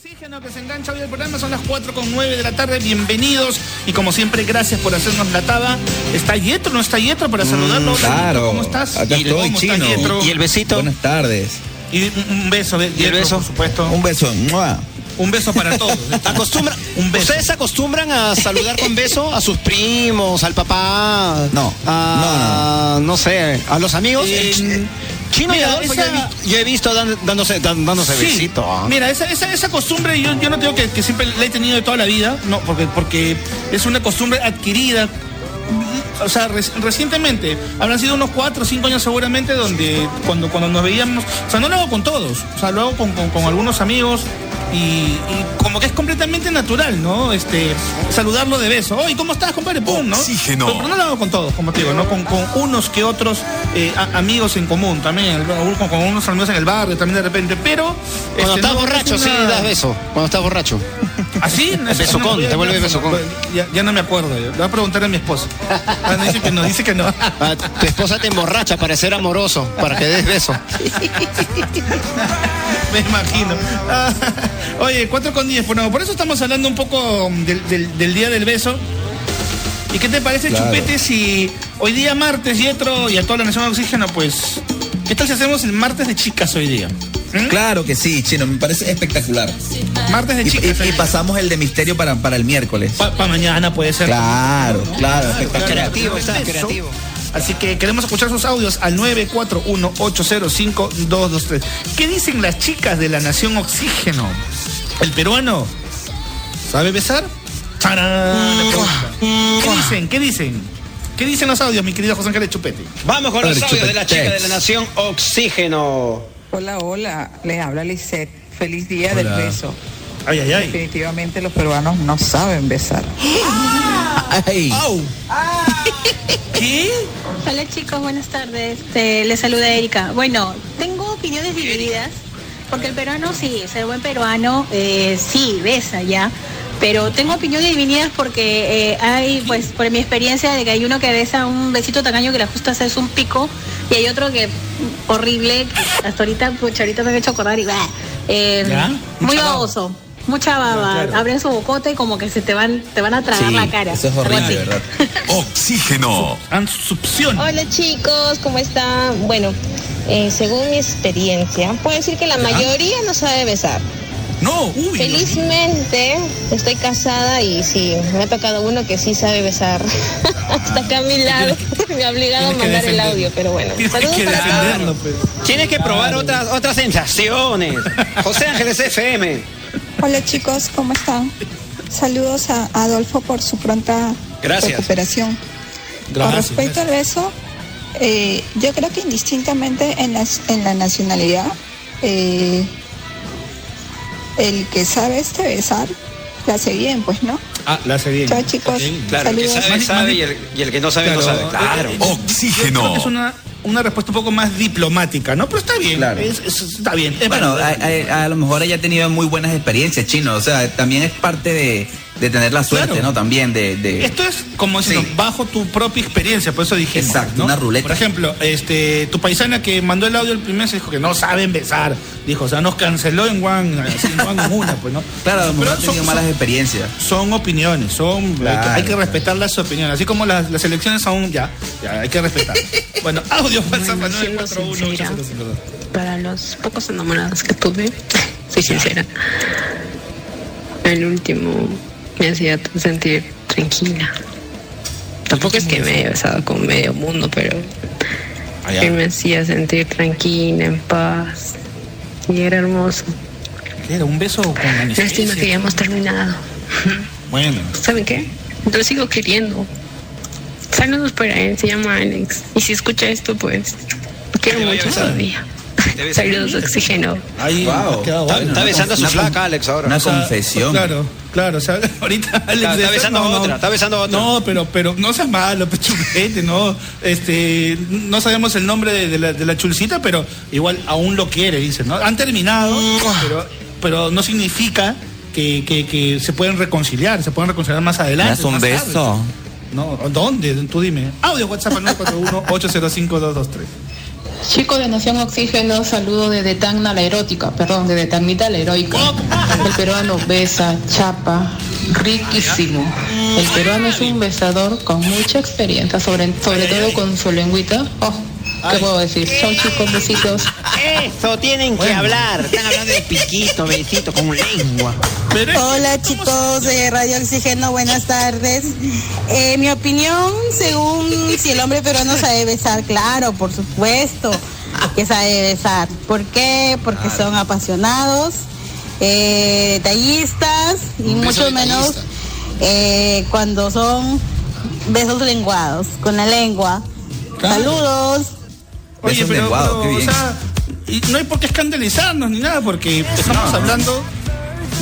Oxígeno que se engancha hoy el programa, son las 4 con 9 de la tarde, bienvenidos y como siempre gracias por hacernos la tada. ¿Está Yetro? ¿No está Yetro para saludarlo? Mm, claro. ¿Cómo estás? Acá ¿Y estoy, cómo está chino. Yetro? ¿Y el besito? Buenas tardes. Y un, beso, de- ¿Y el Yetro, beso? por supuesto. Un beso. ¡mua! Un beso para todos. Acostumbra, Un beso. ¿Ustedes acostumbran a saludar con beso a sus primos, al papá? No. A, no, sé, a los amigos? Eh, Chino y mira, Adolfo, yo, he esa- visto, yo he visto dan- dándose, dan- dándose Sí. besito. ah. Mira, esa, esa, esa costumbre yo, yo no tengo que, que siempre la he tenido de toda la vida, no, porque, porque es una costumbre adquirida. O sea, reci- recientemente, habrán sido unos cuatro o cinco años seguramente, donde cuando, cuando nos veíamos, o sea, no lo hago con todos, o sea, lo hago con, con- con algunos amigos y, y como que es completamente natural, ¿no? Este, saludarlo de beso. Oye, ¿cómo estás, compadre? Pum, ¿no? Oxígeno. Pero, pero no lo hago con todos, como te digo, ¿no? Con, con unos que otros eh, a- amigos en común también, con, con unos amigos en el barrio también de repente, pero... Cuando este, estás no, borracho, es sí, das beso. Cuando estás borracho. ¿Así? No, eso Besucón, no, te vuelve besucón. Ya, ya no me acuerdo. yo. Le voy a preguntar a mi esposa. Ah, no, dice que no, dice que no. Ah, tu esposa te emborracha para ser amoroso, para que des beso. Me imagino. Ah, oye, 4 con 10. Bueno, por eso estamos hablando un poco del, del- del día del beso. ¿Y qué te parece, Claro. Chupete, si hoy día martes, Yetro y a toda la Nación de Oxígeno, pues, ¿qué tal si hacemos el martes de chicas hoy día? ¿Mm? Claro que sí, chino, me parece espectacular. Martes de Y, chicas. y- pasamos el de misterio para, para el miércoles. Pa- pa mañana puede ser. Claro, claro, espectacular. Creativo, está creativo. Así que queremos escuchar sus audios al 941-805-223. ¿Qué dicen las chicas de la Nación Oxígeno? ¿El peruano sabe besar? ¿Qué dicen? ¿Qué dicen? ¿Qué dicen los audios, mi querido José Ángel Chupete? Vamos con los audios de la chica de la nación Oxígeno. Hola, hola, les habla Lisette. Feliz día del beso. Ay, ay, ay. Definitivamente los peruanos no saben besar. Ay, ¿Qué? Hola chicos, buenas tardes. Te- les saluda Erika. Bueno, tengo opiniones divididas, porque el peruano sí, ser buen peruano, eh, sí, besa ya. Pero tengo opiniones divididas porque eh, hay, pues, por mi experiencia, de que hay uno que besa un besito tacaño que le justo hace un pico, y hay otro que horrible, que hasta ahorita, pucha, ahorita me han hecho acordar y bah, eh, ¿Ya? muy baboso. Mucha baba, claro. abren su bocota y como que se te van, te van a tragar sí, la cara. eso es horrible. ¿verdad? Oxígeno. Ansucción. Hola chicos, ¿cómo están? Bueno, eh, según mi experiencia, puedo decir que la mayoría no sabe besar. No, uy. Felizmente estoy casada y sí, me ha tocado uno que sí sabe besar. Hasta acá a mi lado. Me ha obligado a mandar el audio, pero bueno. Tienes Saludos que para defenderlo, todos. pero- Tienes que probar otras, otras sensaciones. José Ángeles FM. Hola chicos, ¿cómo están? Saludos a Adolfo por su pronta Gracias. recuperación. Gracias, Con respecto al beso, eh, yo creo que indistintamente en, las, en la nacionalidad, eh, el que sabe este besar, la hace bien, pues, ¿no? Ah, la hace bien. Chao chicos, Ok. Claro, el que sabe, sabe y el, y el que no sabe, no sabe. Claro. Creo Oxígeno. que es una, una respuesta un poco más diplomática, ¿no? Pero está bien. Claro. es- es- está bien. es Bueno, a, a- a lo mejor ella ha tenido muy buenas experiencias, chino. O sea, también es parte de, de tener la suerte, Claro. ¿no? También de... de- Esto es como si Sí. bajo tu propia experiencia, por eso dijimos. Exacto, ¿no? una ruleta. Por ejemplo, este, tu paisana que mandó el audio el primer se dijo que no saben besar. Dijo, o sea, nos canceló en así, en en una, pues, ¿no? Claro, Pero ha tenido son- malas experiencias. son opiniones, son hay que- hay que respetar las opiniones, así como las, las elecciones aún ya, ya hay que respetar. bueno, audio WhatsApp Bueno, al siendo 941 sincera, 8052. para los pocos enamorados que tuve, soy sincera, el último me hacía sentir tranquila. Tampoco es que me haya besado con medio mundo, pero Ah, ya. él me hacía sentir tranquila, en paz. Y era hermoso. ¿Qué era? ¿Un beso con Lástima que ya hemos terminado. Bueno, ¿Saben qué? Lo sigo queriendo. Saludos para él, se llama Alex. Y si escucha esto, pues, lo quiero mucho todavía. Saludos, oxígeno. ahí Wow. Está, bueno, está ¿no? besando a su Una flaca, Alex, ahora. una confesión. Claro, claro. O sea, ahorita Alex Está- besando no, a otra, está besando a otra. No, pero, pero no seas malo, pechupete, no. Este, no sabemos el nombre de, de la, de la chulcita, pero igual aún lo quiere, dice, ¿no? Han terminado, pero, pero no significa que, que, que se pueden reconciliar, se pueden reconciliar más adelante. das un más tarde. beso? No, ¿dónde? Tú dime. Audio WhatsApp al 941 805 223 Chicos de Nación Oxígeno, saludo desde Tacna la erótica, perdón, desde Tacnita la heroica. El peruano besa, chapa, riquísimo. El peruano es un besador con mucha experiencia, sobre, sobre todo con su lengüita. Oh, ¿qué puedo decir? Chau chicos, besitos. Eso, tienen que hablar. Están hablando de piquito, besito, con lengua. Hola chicos de Radio Oxígeno, buenas tardes. Eh, mi opinión, según si el hombre peruano sabe besar, claro, por supuesto que sabe besar. ¿Por qué? Porque son apasionados, eh, detallistas y mucho menos eh, cuando son besos lenguados, con la lengua. Saludos. Oye, Besos pero, lenguados, pero, qué bien. o sea, y no hay por qué escandalizarnos ni nada, porque estamos hablando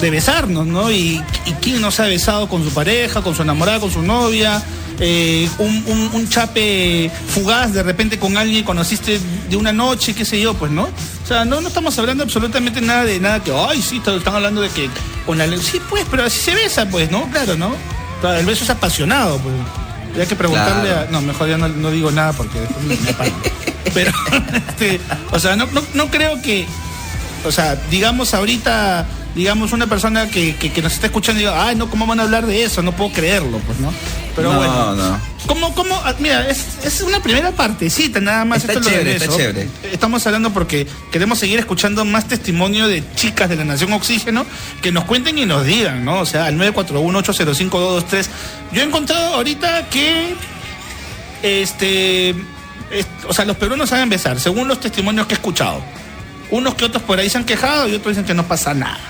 de besarnos, ¿no? Y, y quién no se ha besado con su pareja, con su enamorada, con su novia, eh, un, un- un chape fugaz de repente con alguien que conociste de una noche, qué sé yo, pues, ¿no? O sea, no, no estamos hablando absolutamente nada de nada que, ay, sí, están hablando de que con la Sí, pues, pero así se besa, pues, ¿no? Claro, ¿no? El beso es apasionado, pues. Hay que preguntarle Claro. a. No, mejor ya no, no digo nada porque después me, me. Pero, este, o sea, no, no, no creo que. O sea, digamos ahorita, digamos una persona que, que, que nos está escuchando y diga, ay, no, ¿cómo van a hablar de eso? No puedo creerlo, pues, ¿no? Pero no, bueno. no. ¿Cómo, cómo? Ah, Mira, es, es una primera partecita, nada más. Está esto es lo chévere, está chévere. Estamos hablando porque queremos seguir escuchando más testimonio de chicas de la Nación Oxígeno que nos cuenten y nos digan, ¿no? O sea, al 941-805-223. Yo he encontrado ahorita que. Este. Es- o sea, los peruanos saben besar, según los testimonios que he escuchado. Unos que otros por ahí se han quejado y otros dicen que no pasa nada.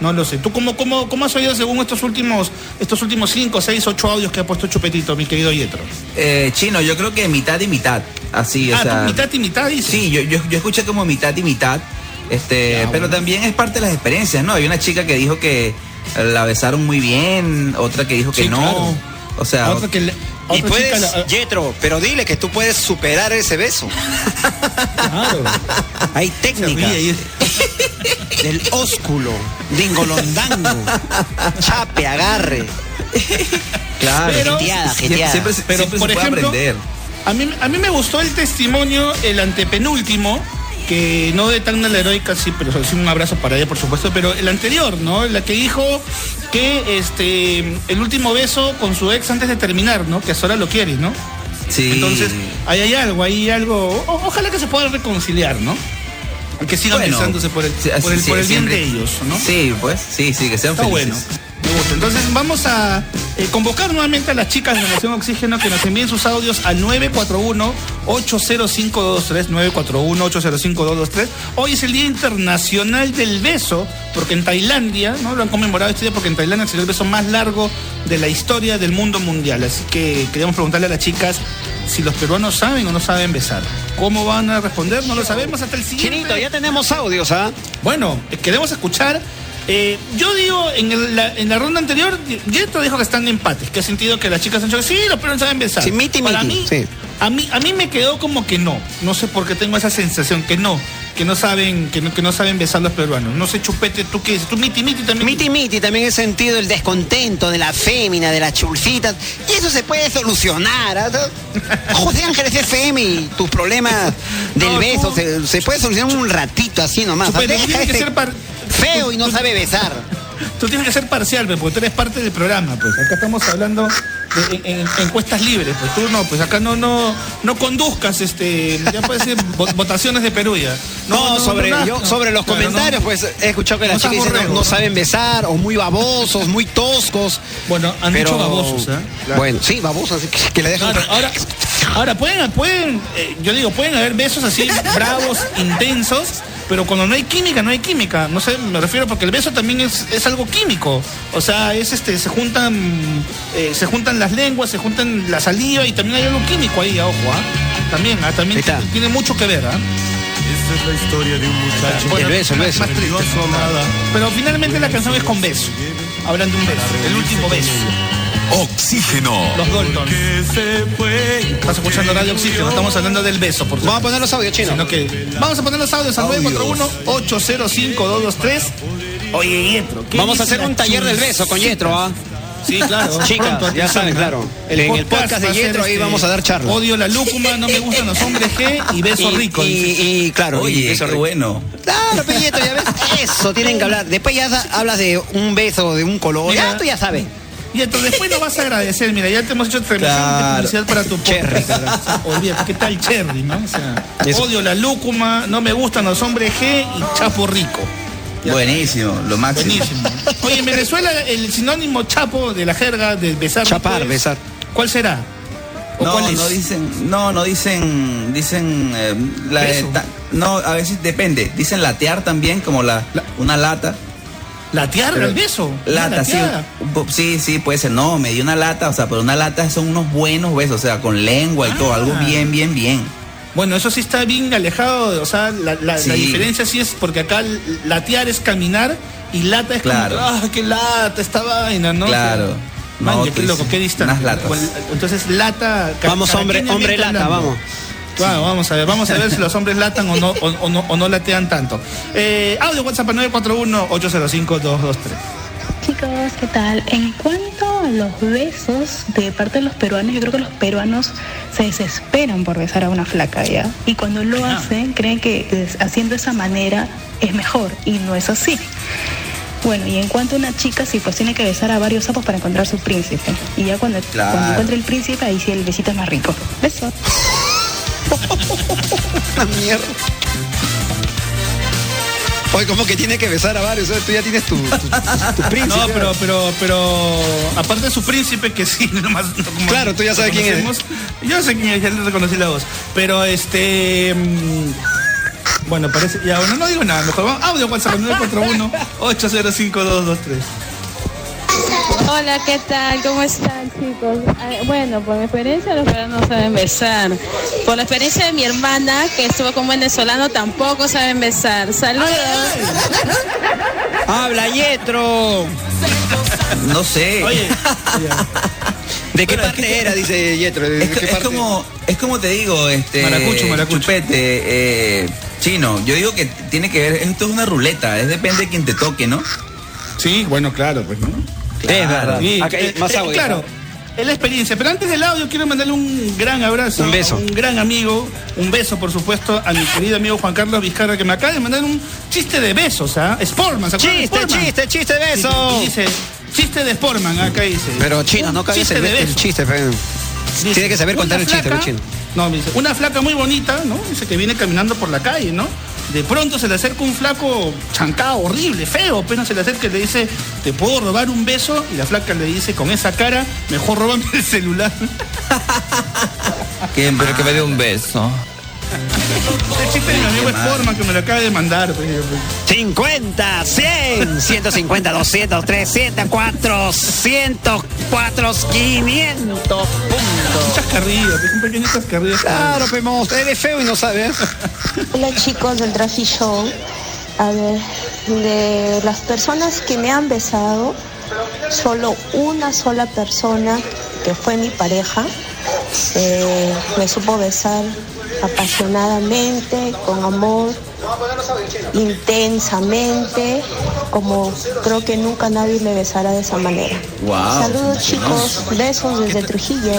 No lo sé. ¿Tú cómo, cómo, cómo has oído según estos últimos, estos últimos 5, 6, 8 audios que ha puesto Chupetito, mi querido Yetro? Eh, chino, yo creo que mitad y mitad. Así, o Ah, sea. tú mitad y mitad dices. Sí, yo, yo, yo escuché como mitad y mitad. Este, pero también es parte de las experiencias, ¿no? Hay una chica que dijo que la besaron muy bien, otra que dijo que Sí, no. claro. O sea, Otra que le- Y otra puedes, chica la- Yetro, pero dile que tú puedes superar ese beso. Claro. Hay y- Del ósculo, dingolondango, chape, agarre. claro. Pero- Jeteada, Sie- jeteada. siempre, Pero, siempre por se puede ejemplo, aprender. A mí, a mí me gustó el testimonio, el antepenúltimo, que no de tan la heroica, sí, pero sí un abrazo para ella, por supuesto, pero el anterior, ¿no? La que dijo que este el último beso con su ex antes de terminar, ¿no? Que ahora lo quiere, ¿no? Sí. Entonces, ahí hay algo, ahí hay algo. o- ojalá que se pueda reconciliar, ¿no? Que sigan Bueno, besándose por el, por el, sí, por el bien siempre- de ellos, ¿no? Sí, pues, sí, sí, que sean Está bueno. felices. Gusta. Entonces vamos a eh, convocar nuevamente a las chicas de Nación Oxígeno que nos envíen sus audios al 941-80523, 941-80523. Hoy es el Día Internacional del Beso, porque en Tailandia, ¿no? Lo han conmemorado este día porque en Tailandia sería el beso más largo de la historia del mundo mundial. Así que queríamos preguntarle a las chicas si los peruanos saben o no saben besar. ¿Cómo van a responder? No lo sabemos hasta el siguiente. Chinito, ya tenemos audios, ¿ah? Bueno, queremos escuchar. Eh, yo digo, en, el- la, en la ronda anterior, Yeto dijo que están en empates, que ha sentido que las chicas han dicho, sí, los peruanos saben besar. Sí, miti, Para miti, mí, sí. a mí, a mí me quedó como que no. No sé por qué tengo esa sensación, que no, que no saben, que no, que no saben besar los peruanos. No sé, Chupete, ¿tú qué dices? ¿Tú miti, miti también? Miti Miti también he sentido el descontento de la fémina, de las chulfitas. Y eso se puede solucionar. ¿ah? José Ángeles FM y tus problemas del No, beso tú- se, se puede solucionar un ratito así nomás. ¿ah? Chupete, tú tienes que ser par- feo y no sabe besar. Tú tienes que ser parcial, pues, porque tú eres parte del programa, pues. Acá estamos hablando de en- en- encuestas libres, pues tú no, pues acá no, no, no conduzcas, este, ya puede ser vo- votaciones de Perú ya. No, sobre, yo, sobre los Claro, comentarios, pues he escuchado que las chicas dicen no, saben besar, o muy babosos, muy toscos. Bueno, han Pero- dicho babosos, ¿eh? Claro. Bueno, sí, babosos, así que, que le dejan. Claro, ahora, ahora pueden, pueden eh, yo digo, pueden haber besos así bravos, intensos, pero cuando no hay química, no hay química. No sé, me refiero porque el beso también es, es algo químico. O sea, es este, se juntan, eh, se juntan las lenguas, se juntan la saliva y también hay algo químico ahí, ojo, ¿ah? También, ¿ah? también tiene mucho que ver, ¿ah? Esta es la historia de un muchacho. Bueno, el beso, el beso. más triste. Pero finalmente la canción es con beso. Hablan de un beso, el último beso. Oxígeno. Los Daltons. Que se fue. Estás escuchando Radio Oxígeno, estamos hablando del beso, por Vamos a poner los audios, chino. Vamos a poner los audios al 941-805-223. Oye, Yetro. ¿qué Vamos a hacer un taller del beso con? Yetro, ¿ah? Sí, claro. Chicas, pronto, ya saben, claro. En el podcast de Yetro ahí este, vamos a dar charla. Odio la lúcuma, no me gustan los hombres G y beso Y- rico. Y, claro, Oye, qué rico. bueno. Claro, Pelleto, ya ves. Eso tienen que hablar. Después ya hablas de un beso, de un color. Mira. Ya tú ya sabes. Y entonces después nos vas a agradecer. Mira, ya te hemos hecho Claro. publicidad para tu Cherry. Olvídate, ¿qué tal Cherry, no? O sea, Eso. odio la lúcuma, no me gustan los hombres G y chapo rico. Buenísimo, lo máximo. Buenísimo. Oye, en Venezuela el sinónimo chapo de la jerga de besar. Chapar, es- besar. ¿Cuál será? ¿O No, cuál es? no dicen, no, no dicen, dicen, eh, la- Beso. ta- no, a veces depende. Dicen latear también, como la, una lata. ¿Latear Pero- el beso? Lata, sí, sí, sí, puede ser. No, me dio una lata, o sea, pero una lata son unos buenos besos, o sea, con lengua y todo, algo Ah. bien, bien, bien. Bueno, eso sí está bien alejado, o sea, la, la- Sí. la diferencia sí es porque acá latear es caminar y lata es Claro. como, ah, qué lata esta vaina, ¿no? Claro. O sea, No, man, qué loco, qué latas. Bueno, Entonces, lata. Vamos, hombre, hombre lata, hablando. vamos. Claro, vamos a ver, vamos a ver si los hombres latan o no, o, o no, o no latean tanto. Eh, audio WhatsApp 941-805-223. Chicos, ¿qué tal? En cuanto los besos de parte de los peruanos, yo creo que los peruanos se desesperan por besar a una flaca, ¿ya? Y cuando lo hacen, creen que haciendo esa manera es mejor, y no es así. Bueno, y en cuanto a una chica, sí, pues tiene que besar a varios sapos para encontrar su príncipe. Y ya cuando, Claro. cuando encuentre el príncipe, ahí sí el besito es más rico. Mierda. Oye, como que tiene que besar a varios, tú ya tienes tu, tu, tu príncipe. No, pero, pero, pero, aparte de su príncipe, que sí, nomás, no como Claro, tú ya sabes quién es. Yo sé quién es, ya le reconocí la voz. Pero este. mm, Bueno, parece. Ya, bueno, no digo nada, mejor vamos. Audio WhatsApp 941-805-223. Hola, ¿qué tal? ¿Cómo están, chicos? Ah, Bueno, por mi experiencia, los peruanos no saben besar. Por la experiencia de mi hermana, que estuvo con un venezolano, tampoco saben besar. Saludos. Habla, Yetro. No sé. Oye, ¿De qué parte era? Dice Yetro. ¿De Es, qué es parte? como, es como te digo, este. Maracucho, maracucho. Chupete, eh, chino. Yo digo que tiene que ver, esto es una ruleta, es depende de quien te toque, ¿no? Sí, bueno, claro, pues, ¿no? Es verdad. Sí, Acá hay más agua. claro, es la experiencia. Pero antes del audio quiero mandarle un gran abrazo. Un beso. a Un gran amigo. Un beso, por supuesto, a mi querido amigo Juan Carlos Vizcarra, que me acaba de mandar un chiste de besos, ¿ah? Sportman, ¿se acuerdan Chiste, Sportman? chiste, chiste de beso. Y dice, chiste de Sportman, acá dice. Pero chino, no chiste el, de el chiste. pe. Dice, Tiene que saber contar el chiste, el chino. No, me dice, una flaca muy bonita, ¿no? Dice que viene caminando por la calle, ¿no? De pronto se le acerca un flaco chancado, horrible, feo, apenas se le acerca y le dice, ¿te puedo robar un beso? Y la flaca le dice, con esa cara, mejor róbame el celular. Qué Pero que me dé un beso. El chiste de mi amigo mal. Sportman que me lo acaba de mandar. pues, yo, pues. 50, 100, 150, 200, 300, 400, 400, 500 puntos. Un chascarrillo, pues, un pequeño chascarrillo. Claro, Pemos, eres feo y no sabes. Hola chicos del Traffic Show. A ver, de las personas que me han besado, solo una sola persona, que fue mi pareja, eh, me supo besar apasionadamente, con amor, intensamente, como creo que nunca nadie me besará de esa manera. Wow, Saludos chicos, besos desde Trujillo.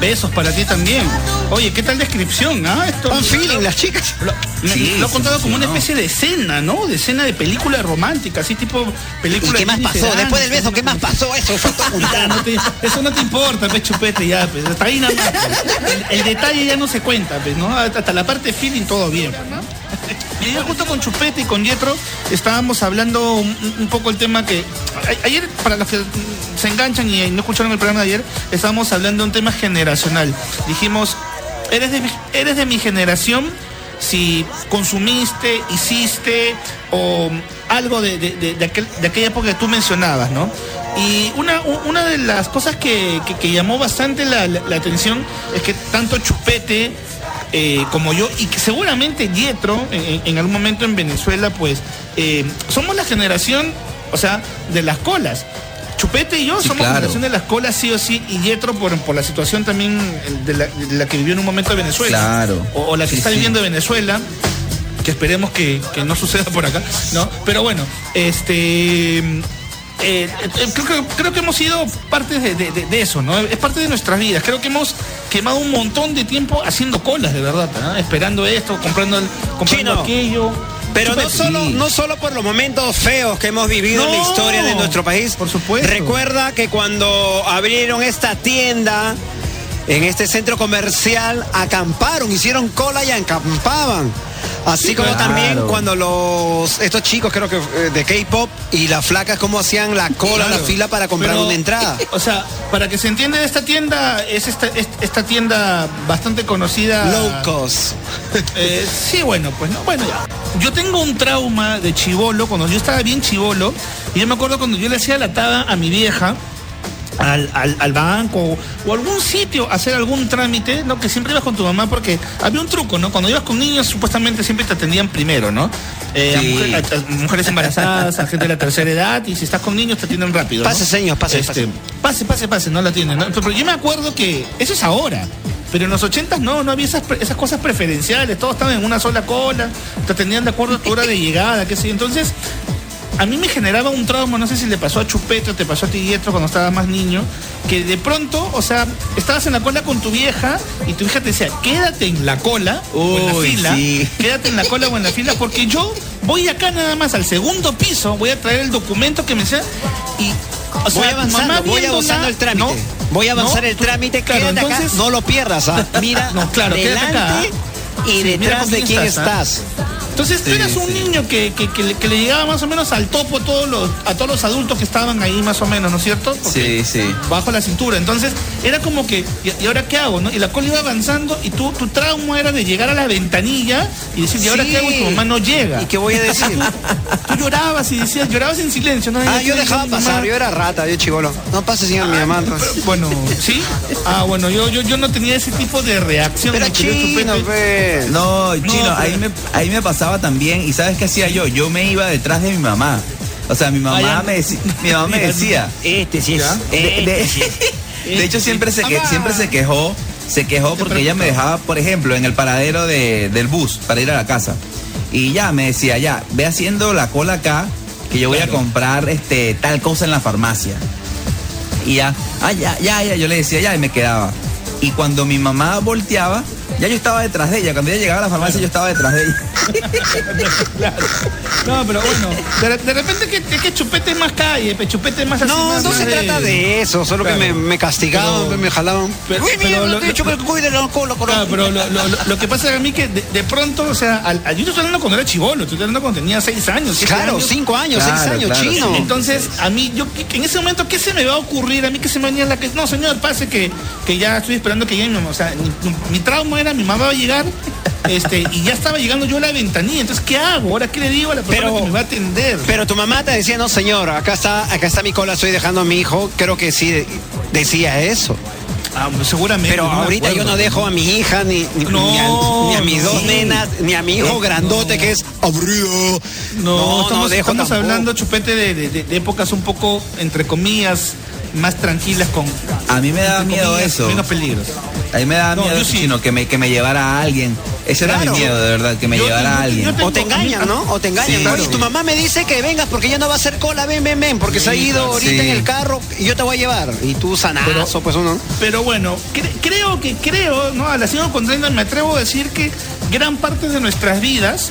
Besos para ti también. Oye, ¿qué tal descripción? Ah, Esto Un feeling, las chicas. Lo, Sí, lo ha contado sí, como una especie de escena, ¿no? De escena de película romántica, así tipo ¿Y película. qué más pasó? Sedán, Después del beso. ¿qué más pasó? Eso fue no te- eso no te importa, pe chupete, ya, pues. Hasta ahí nada más. pues. El, el detalle ya no se cuenta, pues, ¿no? Hasta, la parte feeling todo bien, pues, ¿no? Y justo con Chupete y con Yetro estábamos hablando un, poco el tema que. Ayer, para los que se enganchan y no escucharon el programa de ayer, estábamos hablando de un tema generacional. Dijimos, eres de eres de mi generación si consumiste, hiciste o algo de, de- de- de aquel- de aquella época que tú mencionabas, ¿no? Y una, una de las cosas que, que- llamó bastante la atención es que tanto Chupete eh, como yo, y que seguramente Yetro, en, en algún momento en Venezuela, pues, eh, somos la generación, o sea, de las colas. Chupete y yo Sí, somos claro. la generación de las colas, sí o sí, y Yetro por, por la situación también de la, de la que vivió en un momento Venezuela. Claro. O, o la que Sí, está sí. viviendo Venezuela, que esperemos que, que no suceda por acá, ¿no? Pero bueno, este. Eh, eh, creo, que, creo que hemos sido parte de, de- de- de eso, ¿no? Es parte de nuestras vidas. Creo que hemos quemado un montón de tiempo haciendo colas, de verdad, ¿no? Esperando esto, comprando, el- comprando Chino, aquello. Pero no solo, no solo por los momentos feos que hemos vivido en la historia de nuestro país. por supuesto. Recuerda que cuando abrieron esta tienda en este centro comercial, acamparon, hicieron cola y acampaban. Así Sí, como claro. también cuando los estos chicos creo que eh, de K-pop y las flacas cómo hacían la cola, Claro. la fila para comprar Pero, una entrada. O sea, para que se entienda esta tienda, es esta, es- esta tienda bastante conocida. Low cost. Eh, sí, bueno, pues no, bueno, ya. Yo tengo un trauma de chivolo, cuando yo estaba bien chivolo, y yo me acuerdo cuando yo le hacía la tada a mi vieja, al, al- al banco o algún sitio hacer algún trámite, ¿no? Que siempre ibas con tu mamá porque había un truco, ¿no? Cuando ibas con niños supuestamente siempre te atendían primero, ¿no? Eh, a Sí. mujer- a- a mujeres embarazadas, a gente de la tercera edad y si estás con niños te atienden rápido. ¿no? Pase, señor, pase, Este, pase, pase, pase, no la atienden. ¿no? Pero yo me acuerdo que eso es ahora. Pero en los ochentas no, no había esas, esas cosas preferenciales, todos estaban en una sola cola, te atendían de acuerdo a tu hora de llegada, qué sé yo. Entonces, a mí me generaba un trauma, no sé si le pasó a Chupete o te pasó a ti, Dietro, cuando estabas más niño, que de pronto, o sea, estabas en la cola con tu vieja y tu hija te decía, quédate en la cola o en la fila, sí. quédate en la cola o en la fila, porque yo voy acá nada más al segundo piso, voy a traer el documento que me sea y... O sea, voy avanzando, mamá voy avanzando el trámite. ¿no? Voy a avanzar No, el tú- trámite, claro, acá, entonces- no lo pierdas, ¿ah? Mira, No, claro, quédate delante acá. y Sí, mira detrás de quién estás, ¿ah? estás. Entonces tú Sí, eras un sí. niño que, que- que le, que le llegaba más o menos al topo a todos los, a todos los adultos que estaban ahí más o menos, ¿no es cierto? Porque Sí, sí. Bajo la cintura. Entonces era como que, ¿y, y ahora qué hago? no? Y la cola iba avanzando y tú, tu trauma era de llegar a la ventanilla y decir, ¿y ahora Sí. qué hago? Y tu mamá no llega. ¿Y qué voy a decir? Tú llorabas y decías, llorabas en silencio, ¿no? Y Ah, decías, yo dejaba mamá- pasar, yo era rata, yo chivolo. No pase, señor, mi mamá. entonces. Bueno, ¿sí? Ah, bueno, yo, yo, yo no tenía ese tipo de reacción. Pero chino, pues. No, chino, pero- ahí, me, ahí me pasaba también. ¿Y sabes qué hacía yo? Yo me iba detrás de mi mamá. O sea, mi mamá, me, deci- mi mamá me decía. Este sí es. ¿Ya? De, de- de hecho, siempre se, que, siempre se quejó. Se quejó porque ella me dejaba, por ejemplo, en el paradero de- del bus para ir a la casa. Y ya me decía, ya, ve haciendo la cola acá, que yo voy a comprar este tal cosa en la farmacia. Y ya, ah, ya, ya, ya, yo le decía ya y me quedaba. Y cuando mi mamá volteaba, ya yo estaba detrás de ella. Cuando ella llegaba a la farmacia, yo estaba detrás de ella. Claro. No, pero bueno, de, de repente que, que, que chupete es más calle, pe, chupete es más así. No, más- no más se trata de eso, solo Claro. que me, me castigaban, Pero- me jalaban. pero- Uy, pero mierda, lo- te he dicho que cuide cola, cola. Claro, pero lo, lo- lo- lo que pasa es a mí que de, de pronto, o sea, al, yo estoy hablando cuando era chivolo, estoy hablando cuando tenía seis años. Claro, años. cinco años, seis Claro, años, claro, chino. Entonces, a mí, yo, ¿qué- en ese momento, ¿qué se me va a ocurrir? A mí que se me venía en la que, no, señor, pase que, que ya estoy esperando que llegue mi mamá. O sea, mi, mi- mi era, mi mamá va a llegar, este, y ya estaba llegando yo a la ventanilla. Entonces, ¿qué hago? ¿Ahora qué le digo a la persona Pero- que me va a atender? Pero tu mamá te decía, no señor, acá está, acá está mi cola, estoy dejando a mi hijo. Creo que sí de- decía eso. Ah, seguramente. Pero no ahorita yo no dejo a mi hija, ni, ni, No, ni a, ni a mis dos nenas, ni a mi hijo grandote que es aburrido. No, estamos, dejo estamos hablando, Chupete, de, de- de- de épocas un poco, entre comillas, más tranquilas con... A mí me daba miedo comillas, eso. Menos peligros. A mí me daba No, miedo yo eso, sí. chino, que me, que me llevara a alguien. Ese era mi miedo, de verdad, que me Yo- llevara yo- a alguien. tengo- O te engañan, ¿no? O te engañan. Sí, Oye, tu mamá me dice que vengas porque ya no va a hacer cola, ven, ven, ven, porque se ha ido ahorita Sí. en el carro y yo te voy a llevar. Y tú sanazo, Pero- pues uno. Pero bueno, cre- creo que, creo, ¿no? A la contrariando, me atrevo a decir que gran parte de nuestras vidas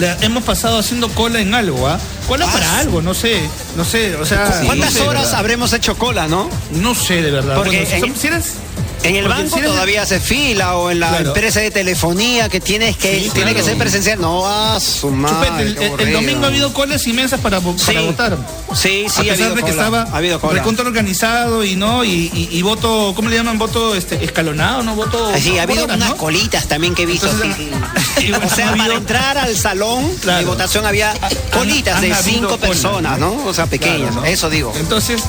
la hemos pasado haciendo cola en algo, ¿ah? Cola Ah, para algo, no sé, no sé, o sea... ¿Cuántas no sé, horas habremos hecho cola, no? No sé, de verdad. Porque Bueno, si en- si eres- En el Porque banco si todavía hace fila o en la Claro. empresa de telefonía que tienes que Sí, tiene que ser presencial. No, a su Chupete, madre. el, domingo ha habido colas inmensas para, para Sí. votar. Sí, sí, a ha pesar habido de que estaba ha habido recontra organizado y no y, y- y voto cómo le llaman voto este escalonado no voto Ah, Sí, ha habido horas, unas ¿no? colitas también que he visto. Entonces, sí, ah, sí. o sea, para entrar al salón Claro. de votación había colitas han de cinco personas, ¿no? ¿no? O sea, pequeñas. ¿no? Eso digo. entonces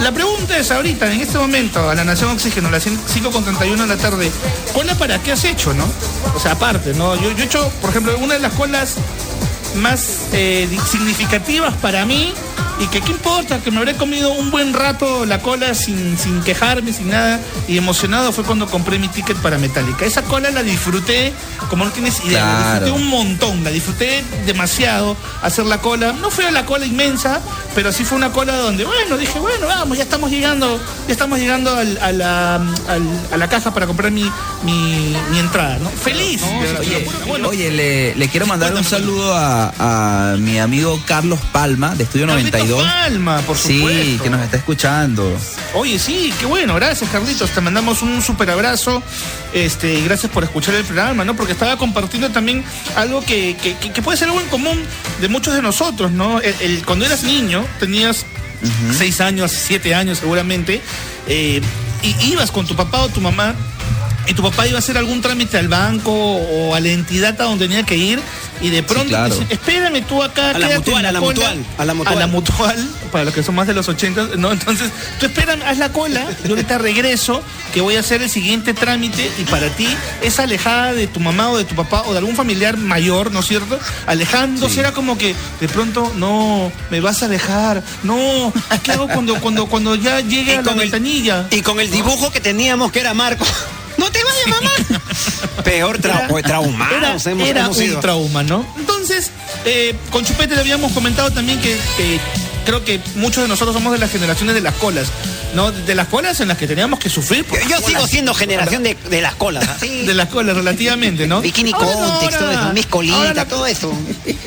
la pregunta es ahorita en este momento a la Nación Oxígeno a las 5 con 31 de la tarde cola para qué has hecho no o sea aparte no yo, yo he hecho por ejemplo una de las colas más eh, significativas para mí y que qué importa, que me habré comido un buen rato la cola sin, sin quejarme, sin nada, y emocionado fue cuando compré mi ticket para Metallica. Esa cola la disfruté, como no tienes idea, la disfruté un montón, la disfruté demasiado hacer la cola. No fue la cola inmensa, pero sí fue una cola donde, bueno, dije, bueno, vamos, ya estamos llegando, ya estamos llegando al- a, la, al- a la caja para comprar mi, mi, mi entrada, ¿no? Feliz. Oye, Bueno, oye, le, le quiero mandar un saludo a, a mi amigo Carlos Palma, de Estudio Carlitos 92. Palma, por Sí, supuesto. que nos está escuchando. Oye, sí, qué bueno, gracias Carlitos, te mandamos un súper abrazo, este, y gracias por escuchar el programa, ¿no? Porque estaba compartiendo también algo que, que- que- que puede ser algo en común de muchos de nosotros, ¿no? El- el- cuando eras niño, tenías seis años, siete años seguramente, eh, y ibas con tu papá o tu mamá y tu papá iba a hacer algún trámite al banco o a la entidad a donde tenía que ir y de pronto claro. dice, espérame tú acá, A la mutual, a la cola". mutual, a la mutual. A la mutual, para los que son más de los 80, ¿no? Entonces, tú espérame, haz la cola, yo ahorita regreso, que voy a hacer el siguiente trámite y para ti esa alejada de tu mamá o de tu papá o de algún familiar mayor, ¿no es cierto? Alejándose era como que de pronto, no, me vas a alejar, no, ¿qué hago cuando, cuando, cuando ya llegue a la ventanilla? Y con el dibujo que teníamos que era Marco. ¡No te vayas, mamá! Peor Era- tra era, hemos, era hemos un sido. trauma, ¿no? Entonces, eh, con Chupete le habíamos comentado también que, que creo que muchos de nosotros somos de las generaciones de las colas, ¿no? De las colas en las que teníamos que sufrir. por Yo sigo colas. siendo generación de, de las colas. así. De las colas, relativamente, ¿no? Bikini Ahora Context, todo ahora- eso, mis ahora colitas, la- todo eso.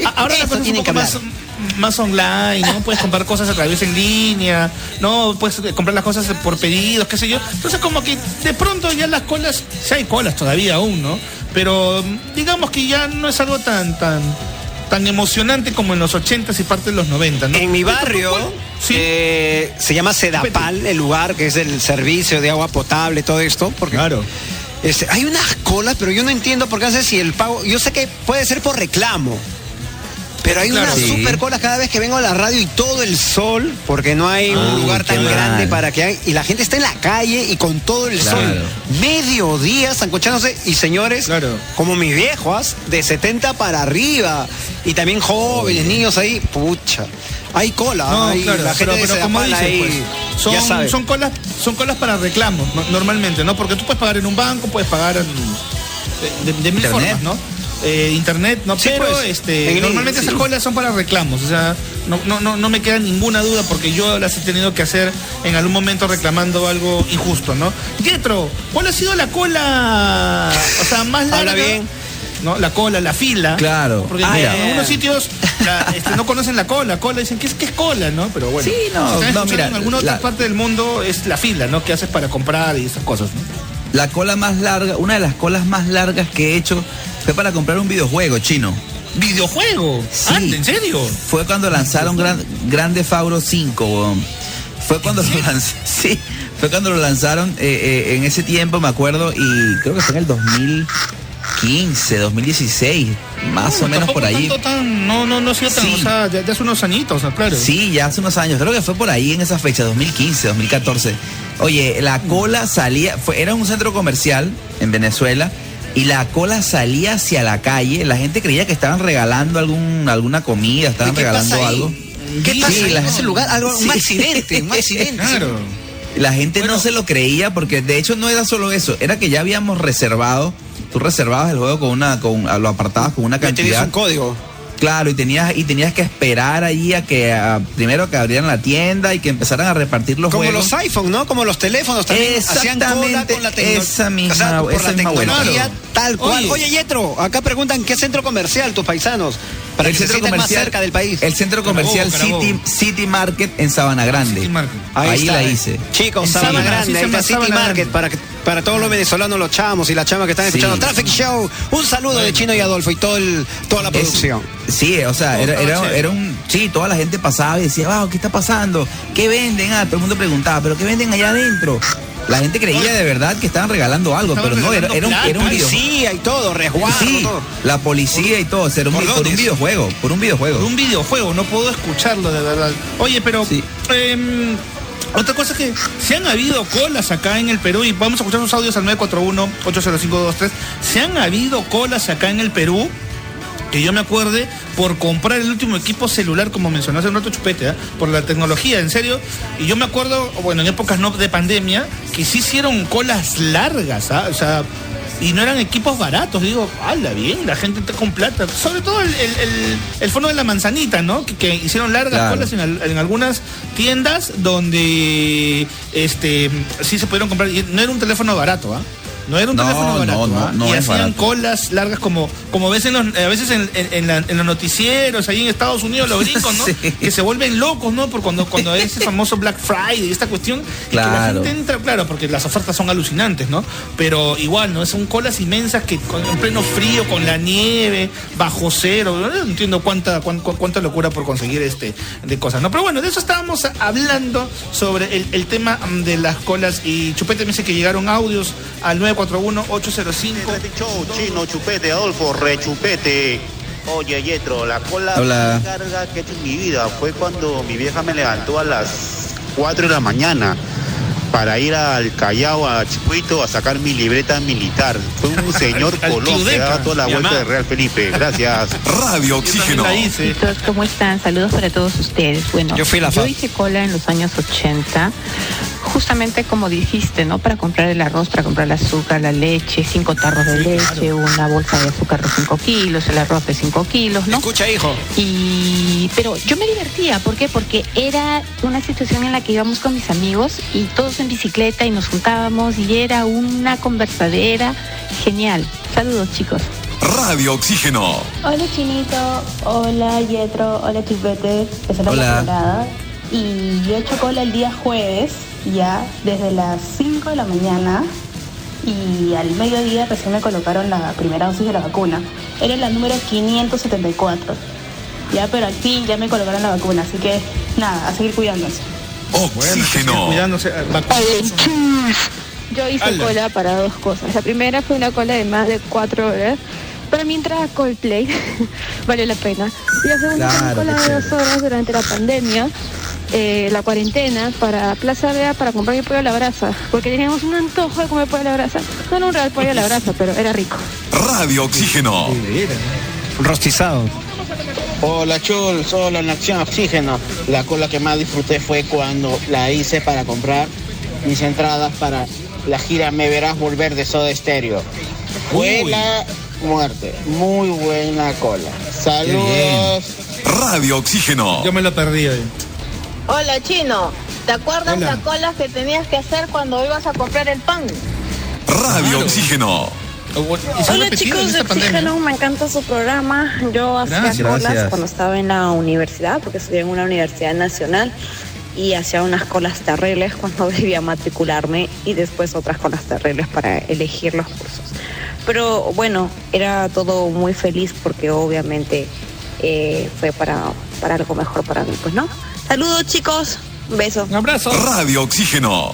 a- Ahora la cosa es un poco que más, hablar. Más online, ¿no? Puedes comprar cosas a través en línea, ¿no? Puedes comprar las cosas por pedidos, qué sé yo. Entonces como que de pronto ya las colas, sí hay colas todavía aún, ¿no? Pero mm, digamos que ya no es algo tan, tan, tan emocionante como en los 80 y parte de los 90, ¿no? En mi barrio Sí. eh, se llama Sedapal, el lugar que es el servicio de agua potable, todo esto. Porque, Claro. este, hay unas colas, pero yo no entiendo por qué hace si el pago. Yo sé que puede ser por reclamo. Pero hay Claro. unas Sí. super colas cada vez que vengo a la radio y todo el sol, porque no hay Ah, un lugar tan mal. grande para que hay, y la gente está en la calle y con todo el Claro. sol. Mediodía, zancochándose, y señores, Claro. como mis viejos, de 70 para arriba, y también jóvenes, niños ahí, pucha. Hay cola, No, hay claro, la gente pero, de pero como Sedapal dices, ahí, pues, ya sabe. son, colas, son colas para reclamos, no- normalmente, ¿no? Porque tú puedes pagar en un banco, puedes pagar en- de, de- de mil Internet. formas, ¿no? Eh, internet, ¿no? Sí, pero pues, este, en normalmente sí. esas colas son para reclamos, o sea, no, no, no, no me queda ninguna duda porque yo las he tenido que hacer en algún momento reclamando algo injusto, ¿no? Pietro, ¿cuál ha sido la cola, o sea, más larga? Bien. ¿no? La cola, la fila. Claro. Porque Ah, en algunos sitios la- este, no conocen la cola. Cola dicen, ¿qué es, qué es cola, no? Pero bueno. Sí, no, si no, mira, En alguna otra la- parte del mundo es la fila, ¿no? Que haces para comprar y esas cosas, ¿no? La cola más larga, una de las colas más largas que he hecho fue para comprar un videojuego chino. ¿Videojuego? Sí. Anda, ¿en serio? Fue cuando lanzaron Gran, Grande Fauro 5. weón. Fue cuando lo lanz- sí, fue cuando lo lanzaron eh, eh, en ese tiempo, me acuerdo, y creo que fue en el 2015, 2016, más Bueno, o menos por ahí. tanto tan- no, no, no ha sido tan, Sí. o sea, ya, ya hace unos añitos, ¿no? claro. Sí, ya hace unos años, creo que fue por ahí en esa fecha, 2015, 2014. Oye, la cola salía, fue, era un centro comercial en Venezuela y la cola salía hacia la calle. La gente creía que estaban regalando algún, alguna comida, estaban ¿Qué pasa regalando ahí? algo. ¿Qué Sí, pasa ahí la- en ese lugar? Algo, Sí. Un accidente, un accidente. Claro. La gente no se lo creía porque de hecho no era solo eso, era que ya habíamos reservado, tú reservabas el juego con una, con, lo apartabas con una cantidad. un código. Claro, y tenías, y tenías que esperar allí a que a- primero que abrieran la tienda y que empezaran a repartir los Como juegos. los iPhone, ¿no? Como los teléfonos también hacían cola Exactamente, con la tecnología. esa misma- o sea, por esa la misma tecnología tal cual. Oye, Yetro, acá preguntan qué centro comercial tus paisanos para el que se sientan más cerca del país. El centro comercial Carabobo, City, Carabobo. City Market en Sabana Grande. City Market. Ahí, está, la eh. hice. Chicos, En Sabana Sabana, Grande, ahí está City Sabana Market Grande. para, que, para todos los venezolanos, los chamos y las chamas que están Sí. escuchando. Traffic Show, un saludo de Chino y Adolfo y todo el, toda la Es- producción. sí, o sea, era, era, era un. Sí, toda la gente pasaba y decía, wow, ¿qué está pasando? ¿Qué venden? Ah, todo el mundo preguntaba, ¿pero qué venden allá adentro? La gente creía de verdad que estaban regalando algo, Estaban pero no, era, un, era un video- Policía y todo, resguardo, Sí, todo. la policía y todo, era un, por un videojuego, por un videojuego. Por un videojuego, no puedo escucharlo de verdad. Oye, pero Sí. em, otra cosa es que se han habido colas acá en el Perú y vamos a escuchar sus audios al 941-80523. Se han habido colas acá en el Perú que yo me acuerde por comprar el último equipo celular, como mencionó hace un rato Chupete, ¿ah? por la tecnología, en serio. Y yo me acuerdo, bueno, en épocas no de pandemia, que sí hicieron colas largas, ¿ah? o sea, y no eran equipos baratos. Digo, hala, bien, la gente está con plata. Sobre todo el, el, el- el fondo de la manzanita, ¿no? Que, que hicieron largas Claro. colas en, al- en algunas tiendas donde este sí se pudieron comprar. Y no era un teléfono barato, ¿ah? No era un No, teléfono no, barato, no, ¿ah? y hacían barato. colas largas como, como ves en los, a veces en, en- en la- en los noticieros, ahí en Estados Unidos, los gringos, ¿no? Sí. Que se vuelven locos, ¿no? Por cuando, cuando es ese famoso Black Friday, esta cuestión, y que la Claro. gente entra, claro, porque las ofertas son alucinantes, ¿no? Pero igual, ¿no? Son colas inmensas que con- en pleno frío, con la nieve, bajo cero, ¿no? entiendo cuánta, cuán- cuán- cuánta locura por conseguir este de cosas, ¿no? Pero bueno, de eso estábamos hablando sobre el, el tema mm, de las colas y Chupete me dice que llegaron audios al 941-805. Chino, chupete, Adolfo, rechupete. Oye, Yetro, la cola Hola. más larga que he hecho en mi vida fue cuando mi vieja me levantó a las 4 de la mañana para ir al Callao, a Chicuito, a sacar mi libreta militar. Fue un señor Colón que daba toda la mi vuelta mamá. de Real Felipe. Gracias. Radio Oxígeno. Chicos, ¿cómo están? Saludos para todos ustedes. Bueno, Yo fui la FAP. hice cola en los años 80, justamente como dijiste, ¿no? Para comprar el arroz, para comprar el azúcar, la leche, cinco tarros de leche, una bolsa de azúcar de 5 kilos, el arroz de 5 kilos, ¿no? Escucha, hijo. Y, pero yo me divertía, ¿por qué? Porque era una situación en la que íbamos con mis amigos y todos en bicicleta y nos juntábamos y era una conversadera genial. Saludos, chicos. Radio Oxígeno. Hola Chinito, hola Yetro, hola Chupete, que son Hola. la temporada. Y yo he hecho cola el día jueves, ya desde las 5 de la mañana y al mediodía recién me colocaron la primera dosis de la vacuna. Era la número 574. Ya, pero al fin ya me colocaron la vacuna, así que nada, a seguir cuidándose. Oxígeno. Cuidándose, eh, Yo hice Ala. cola para dos cosas. La primera fue una cola de más de cuatro horas. Pero mientras Coldplay vale la pena. Y la segunda fue una Claro, cola de dos horas durante la pandemia, eh, la cuarentena, para Plaza Vea para comprar mi pollo a la brasa. Porque teníamos un antojo de comer pollo a la brasa. No era un real pollo a la brasa, pero era rico. Radio Oxígeno. Rostizado. Hola Chul, solo en Acción Oxígeno. La cola que más disfruté fue cuando la hice para comprar mis entradas para la gira Me Verás Volver de Soda Stereo. Fue la muerte. Muy buena cola. Saludos. Radio Oxígeno. Yo me lo perdí hoy. Hola Chino, ¿te acuerdas Hola. las colas que tenías que hacer cuando ibas a comprar el pan? Radio Oxígeno. ¿Y se ha Hola chicos de? Oxígeno, me encanta su programa. Yo hacía Gracias. colas Gracias. cuando estaba en la universidad, porque estudié en una universidad nacional, y hacía unas colas terribles cuando debía matricularme y después otras colas terribles para elegir los cursos. Pero bueno, era todo muy feliz porque obviamente eh, fue para, para algo mejor para mí, pues no. Saludos chicos, un beso. Un abrazo. Radio Oxígeno.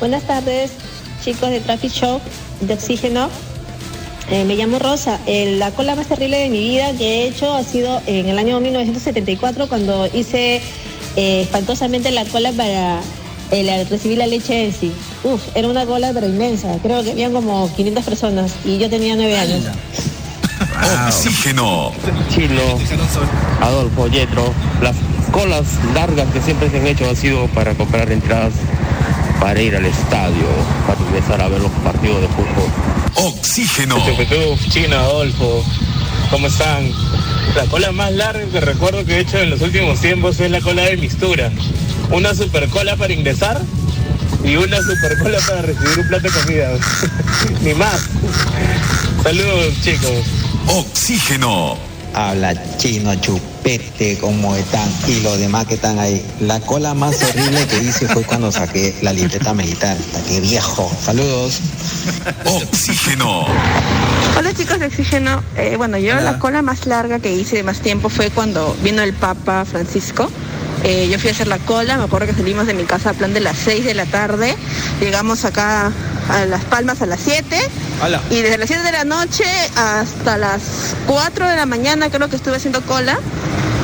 Buenas tardes, chicos de Traffic Show de Oxígeno. Eh, me llamo Rosa. Eh, la cola más terrible de mi vida que he hecho ha sido en el año 1974 cuando hice eh, espantosamente la cola para eh, recibir la leche en sí. Uf, era una cola pero inmensa. Creo que habían como 500 personas y yo tenía 9 años. Oxígeno. Chino, Adolfo, Yetro, las colas largas que siempre se han hecho han sido para comprar entradas para ir al estadio, para empezar a ver los partidos de fútbol. Oxígeno. Chino, Adolfo, ¿cómo están? La cola más larga que recuerdo que he hecho en los últimos tiempos es la cola de mistura. Una super cola para ingresar y una super cola para recibir un plato de comida. Ni más. Saludos chicos. Oxígeno. Habla chino, chupete, cómo están y los demás que están ahí. La cola más horrible que hice fue cuando saqué la libreta militar. Que viejo. Saludos. Oxígeno. Hola chicos de Oxígeno. Eh, bueno, yo Hola. la cola más larga que hice de más tiempo fue cuando vino el Papa Francisco. Eh, yo fui a hacer la cola, me acuerdo que salimos de mi casa a plan de las 6 de la tarde. Llegamos acá a Las Palmas a las 7. Hola. Y desde las 7 de la noche hasta las 4 de la mañana creo que estuve haciendo cola.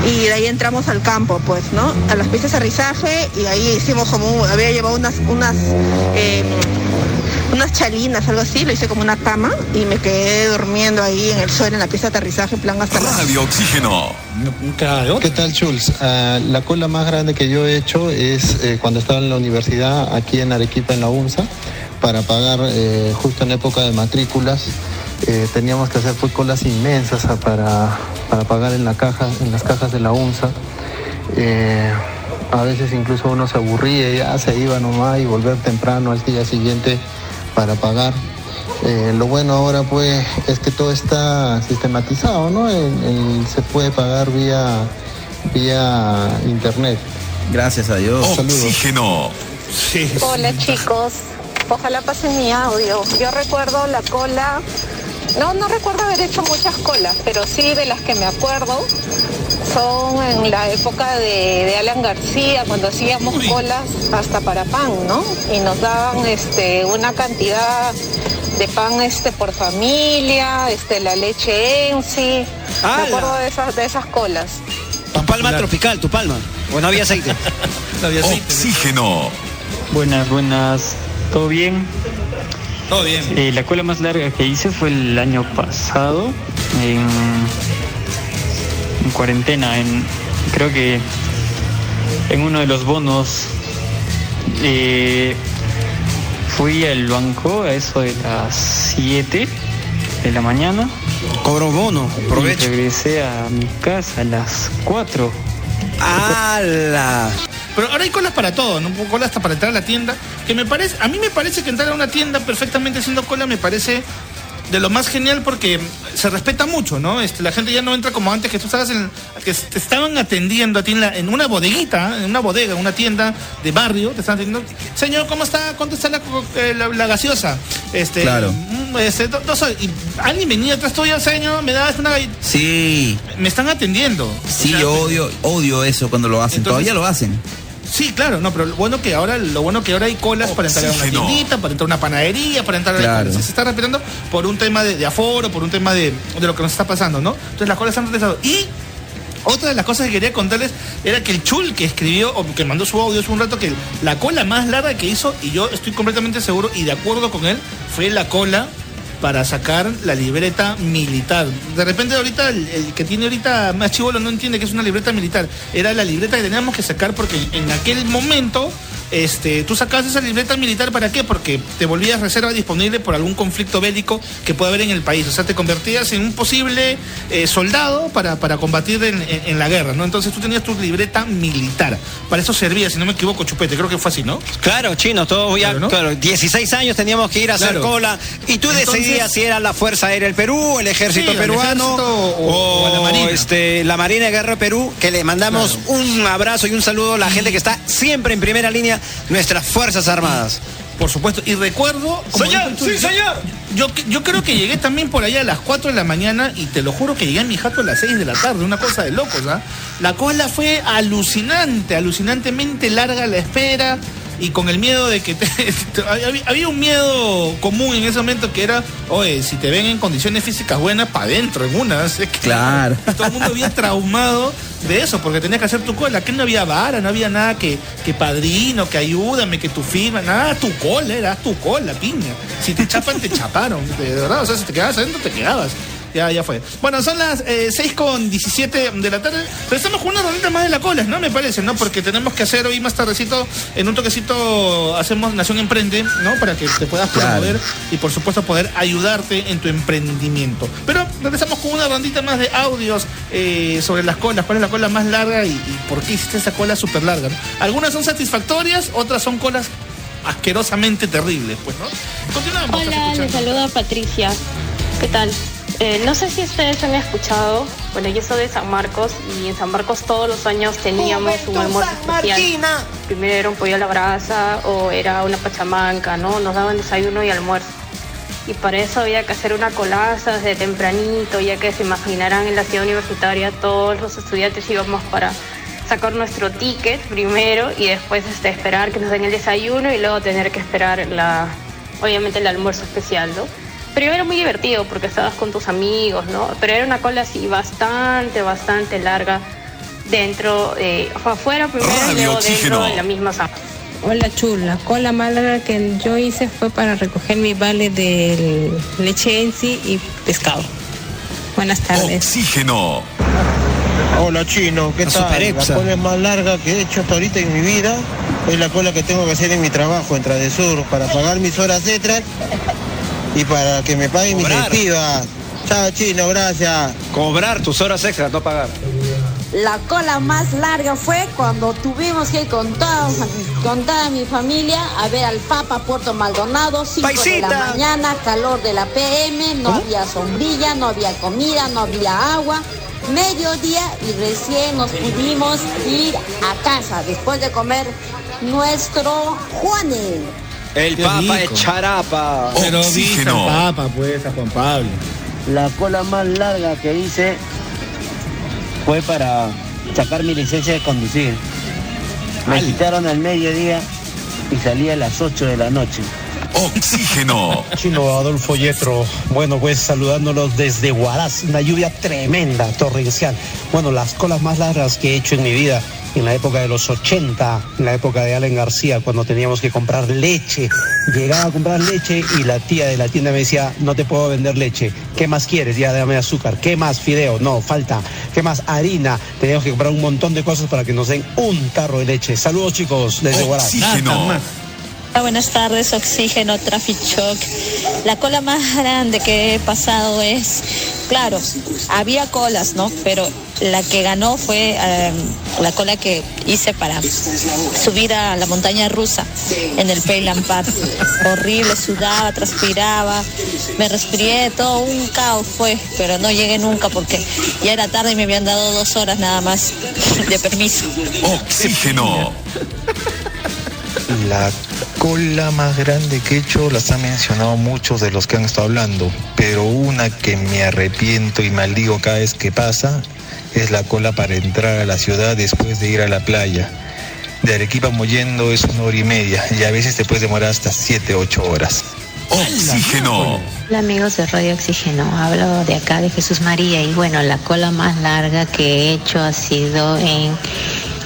Y de ahí entramos al campo, pues, ¿no? A las pistas de rizaje y ahí hicimos como, un- había llevado unas, unas, eh, unas chalinas, algo así, lo hice como una cama y me quedé durmiendo ahí en el suelo, en la pista de aterrizaje, en plan hasta las Radio Oxígeno. ¿Qué tal, Jules? Ah, la cola más grande que yo he hecho es eh, cuando estaba en la universidad, aquí en Arequipa, en la UNSA, para pagar eh, justo en época de matrículas. eh, teníamos que hacer pues, colas inmensas para, para pagar en, la caja, en las cajas de la UNSA. A veces incluso uno se aburría y ya se iba nomás y volver temprano al día siguiente para pagar. Eh, lo bueno ahora pues es que todo está sistematizado, ¿no? El- el- se puede pagar vía, vía internet. Gracias a Dios. Oxígeno. Hola chicos, ojalá pasen mi audio. Yo recuerdo la cola, no, no recuerdo haber hecho muchas colas, pero sí de las que me acuerdo son en la época de, de Alan García, cuando hacíamos colas hasta para pan, ¿no? Y nos daban este, una cantidad de pan este, por familia, este, la leche en sí. Me ¡Hala! acuerdo de esas, de esas colas. Tu palma tropical, tu palma. O no había aceite. Oxígeno. Buenas, buenas. ¿Todo bien? Todo bien. Eh, la cola más larga que hice fue el año pasado, en, en cuarentena, en, creo que en uno de los bonos. eh, fui al banco a eso de las 7 de la mañana. Cobró bono, provecho. Y regresé a mi casa a las 4. ¡Hala! Pero ahora hay colas para todo, ¿no? Colas hasta para entrar a la tienda. Que me parece, a mí me parece que entrar a una tienda perfectamente haciendo cola me parece de lo más genial porque se respeta mucho, ¿no? Este, la gente ya no entra como antes que tú estabas en, que te estaban atendiendo a ti en, la- en una bodeguita, en una bodega, en una tienda de barrio, te estaban atendiendo, señor, ¿cómo está? ¿Cuánto está la, eh, la- la gaseosa? Este, Claro. mm, este, do- y alguien venía atrás tuyo, señor, me das una galleta. Sí. Me están atendiendo. Sí, yo odio, odio eso cuando lo hacen. Entonces- Todavía lo hacen. Sí, claro, no, pero lo bueno que ahora, lo bueno que ahora hay colas para entrar a una tiendita, para entrar a una panadería, para entrar a Claro. se está respetando por un tema de, de aforo, por un tema de, de lo que nos está pasando, ¿no? Entonces las colas han realizado. Y otra de las cosas que quería contarles era que el Chul que escribió, o que mandó su audio hace un rato, que la cola más larga que hizo, y yo estoy completamente seguro y de acuerdo con él, fue la cola para sacar la libreta militar. De repente ahorita el, el que tiene ahorita más chivolo no entiende que es una libreta militar. Era la libreta que teníamos que sacar porque en aquel momento este, tú sacabas esa libreta militar para qué? Porque te volvías reserva disponible por algún conflicto bélico que pueda haber en el país. O sea, te convertías en un posible eh, soldado para, para combatir en, en- en la guerra, ¿no? Entonces tú tenías tu libreta militar. Para eso servía, si no me equivoco, Chupete. Creo que fue así, ¿no? Claro, chino, todo ya, claro, 16 años teníamos que ir a hacer Claro. cola y tú Entonces- decidías si era la Fuerza Aérea del Perú, el Ejército Sí, el Peruano ejército o- o la Marina. este, la Marina de Guerra de Perú, que le mandamos un abrazo y un saludo a la gente que está siempre en primera línea, nuestras Fuerzas Armadas. Por supuesto, y recuerdo... Señor, sí, señor. Yo, yo creo que llegué también por allá a las 4 de la mañana y te lo juro que llegué a mi jato a las 6 de la tarde, una cosa de locos, ¿ah? La cola fue alucinante, alucinantemente larga la espera y con el miedo de que te- te- había, un miedo común en ese momento que era, oye, si te ven en condiciones físicas buenas, para adentro en una. es que- Claro. todo el mundo había traumado de eso, porque tenías que hacer tu cola. Que no había vara, no había nada que, que padrino, que ayúdame, que tu firma, nada, tu cola, era tu cola, piña. Si te chapan, te chaparon, de verdad. O sea, si te quedabas adentro, te quedabas. Ya, ya fue. Bueno, son las eh, 6 con 17 de la tarde. Pero estamos con una rondita más de la cola, ¿no? Me parece, ¿no? Porque tenemos que hacer hoy más tardecito, en un toquecito, hacemos Nación Emprende, ¿no? Para que te puedas Claro. promover y por supuesto poder ayudarte en tu emprendimiento. Pero regresamos con una rondita más de audios eh, sobre las colas, cuál es la cola más larga y, y por qué hiciste esa cola súper larga. ¿no? Algunas son satisfactorias, otras son colas asquerosamente terribles, pues, ¿no? Continuamos. Hola, escuchando. saluda Patricia. ¿Qué tal? Eh, no sé si ustedes han escuchado, bueno, yo soy de San Marcos y en San Marcos todos los años teníamos un almuerzo especial. Primero era un pollo a la brasa o era una pachamanca, ¿no? Nos daban desayuno y almuerzo. Y para eso había que hacer una colaza desde tempranito, ya que se imaginarán en la ciudad universitaria todos los estudiantes íbamos para sacar nuestro ticket primero y después este, esperar que nos den el desayuno y luego tener que esperar la, obviamente el almuerzo especial, ¿no? Pero era muy divertido porque estabas con tus amigos, ¿no? Pero era una cola así bastante, bastante larga dentro, eh, afuera primero y luego Oxígeno. dentro de la misma sala. Hola Chul, la cola más larga que yo hice fue para recoger mi vale de leche Ensi y pescado. Buenas tardes. Oxígeno. Hola chino, ¿qué La tal? La cola más larga que he hecho hasta ahorita en mi vida es la cola que tengo que hacer en mi trabajo en Tradesur para pagar mis horas extras y para que me paguen mis Cobrar. festivas. Chao chino, gracias. Cobrar tus horas extras, no pagar. La cola más larga fue cuando tuvimos que ir con toda, con toda mi familia a ver al Papa Puerto Maldonado, 5 de la mañana, calor de la PM, no había sombrilla, no había comida, no había agua. Mediodía y recién nos pudimos ir a casa después de comer nuestro Juanes. El Qué Papa rico. es charapa. Pero Papa, pues, a Juan Pablo. La cola más larga que hice fue para sacar mi licencia de conducir. Me quitaron al mediodía y salí a las 8 de la noche. Oxígeno. Chino Adolfo Yetro, bueno pues saludándolos desde Huaraz, una lluvia tremenda, torrencial. Bueno, las colas más largas que he hecho en mi vida, en la época de los 80, en la época de Allen García, cuando teníamos que comprar leche. Llegaba a comprar leche y la tía de la tienda me decía, no te puedo vender leche. ¿Qué más quieres? Ya dame azúcar. ¿Qué más? Fideo. No, falta. ¿Qué más? Harina. Teníamos que comprar un montón de cosas para que nos den un tarro de leche. Saludos chicos desde. Oxígeno. Buenas tardes, Oxígeno, Traffic Shock. La cola más grande que he pasado es, claro, había colas, ¿no? Pero la que ganó fue eh, la cola que hice para subir a la montaña rusa en el Payland Park. Horrible, sudaba, transpiraba, me resfrié, todo un caos fue, pero no llegué nunca porque ya era tarde y me habían dado dos horas nada más de permiso. Oxígeno. La cola más grande que he hecho las han mencionado muchos de los que han estado hablando, pero una que me arrepiento y maldigo cada vez que pasa es la cola para entrar a la ciudad después de ir a la playa. De Arequipa a Mollendo es una hora y media y a veces te puedes demorar hasta 7, 8 horas. Oxígeno. Hola amigos de Radio Oxígeno, hablo de acá de Jesús María y bueno, la cola más larga que he hecho ha sido en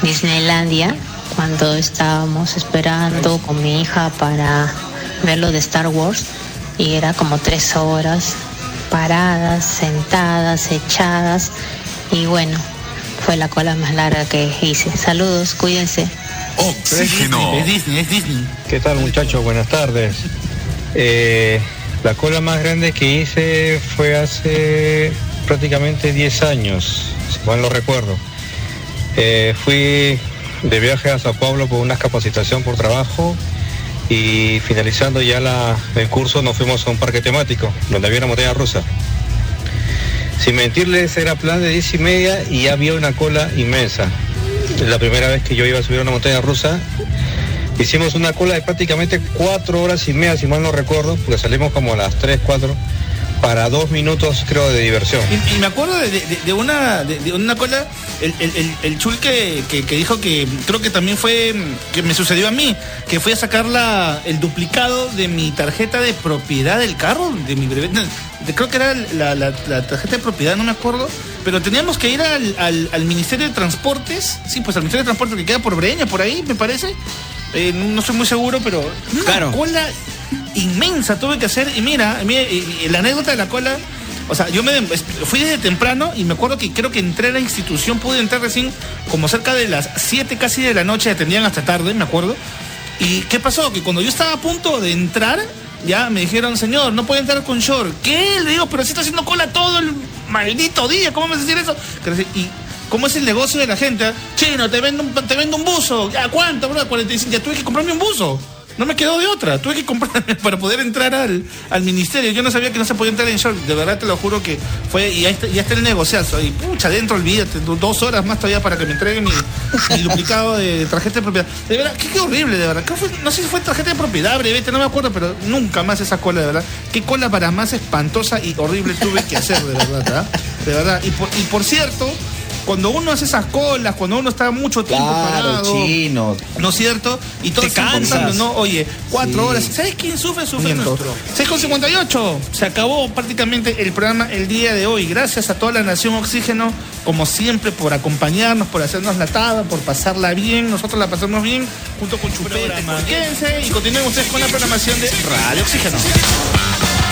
Disneylandia cuando estábamos esperando con mi hija para ver lo de Star Wars y era como tres horas paradas, sentadas, echadas y bueno, fue la cola más larga que hice. Saludos, cuídense. Oxígeno. Es Disney, es Disney. ¿Qué tal muchachos? Buenas tardes. Eh, la cola más grande que hice fue hace prácticamente 10 años, si mal no recuerdo. Eh, fui de viaje a Sao Paulo por una capacitación por trabajo y finalizando ya el curso nos fuimos a un parque temático donde había una montaña rusa. Sin mentirles era plan de 10 y media y ya había una cola inmensa. La primera vez que yo iba a subir a una montaña rusa Hicimos una cola de prácticamente cuatro horas y media, si mal no recuerdo, porque salimos como a las 3, 4, para dos minutos creo de diversión. Y, y me acuerdo de, de- de una de, de una cola, el, el- el- chul que, que- que dijo que creo que también fue, que me sucedió a mí, que fui a sacar la, el duplicado de mi tarjeta de propiedad del carro, de mi brevet- no, de- creo que era la, la- la tarjeta de propiedad, no me acuerdo, pero teníamos que ir al, al- al Ministerio de Transportes, sí, pues al Ministerio de Transportes que queda por Breña, por ahí, me parece. Eh, no no estoy muy seguro, pero una cola inmensa tuve que hacer. Y mira, la anécdota de la cola, o sea, yo me fui desde temprano y me acuerdo que creo que entré a la institución, pude entrar recién como cerca de las 7 casi de la noche, atendían hasta tarde, me acuerdo. ¿Y qué pasó? Que cuando yo estaba a punto de entrar, ya me dijeron, señor, no puede entrar con short. ¿Qué? Le digo, pero si está haciendo cola todo el maldito día, ¿cómo me vas a decir eso? Y ¿Cómo es el negocio de la gente? Chino, te vendo un, te vendo un buzo. ¿A cuánto, bro? 45. Ya tuve que comprarme un buzo. No me quedó de otra. Tuve que comprarme para poder entrar al, al ministerio. Yo no sabía que no se podía entrar en short. De verdad te lo juro que fue. Y ya está el negociazo. Y pucha, adentro olvídate. do- Dos horas más todavía para que me entreguen mi, duplicado de tarjeta de propiedad. De verdad, qué, horrible, de verdad. No sé si fue tarjeta de propiedad, brevete, no me acuerdo, pero nunca más esa cola, de verdad. Qué cola para más espantosa y horrible tuve que hacer, de verdad, ¿verdad? De verdad. Y por cierto, cuando uno hace esas colas, cuando uno está mucho tiempo Claro, parado, chino. ¿no es cierto? Y todos Te cansas. ¿no? Oye, cuatro Sí. horas. ¿Sabes quién sufre? Sufre nuestro. 6 con 58. Se acabó prácticamente el programa el día de hoy. Gracias a toda la Nación Oxígeno, como siempre, por acompañarnos, por hacernos la tada, por pasarla bien. Nosotros la pasamos bien junto con Chupete. Quédense y continúen ustedes con la programación de Radio Oxígeno.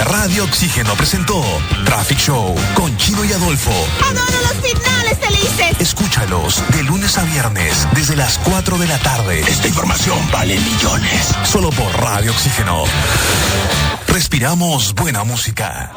Radio Oxígeno presentó Traffic Show con Chino y Adolfo. Adoro los finales felices. Escúchalos de lunes a viernes desde las 4 de la tarde. Esta información vale millones. Solo por Radio Oxígeno. Respiramos buena música.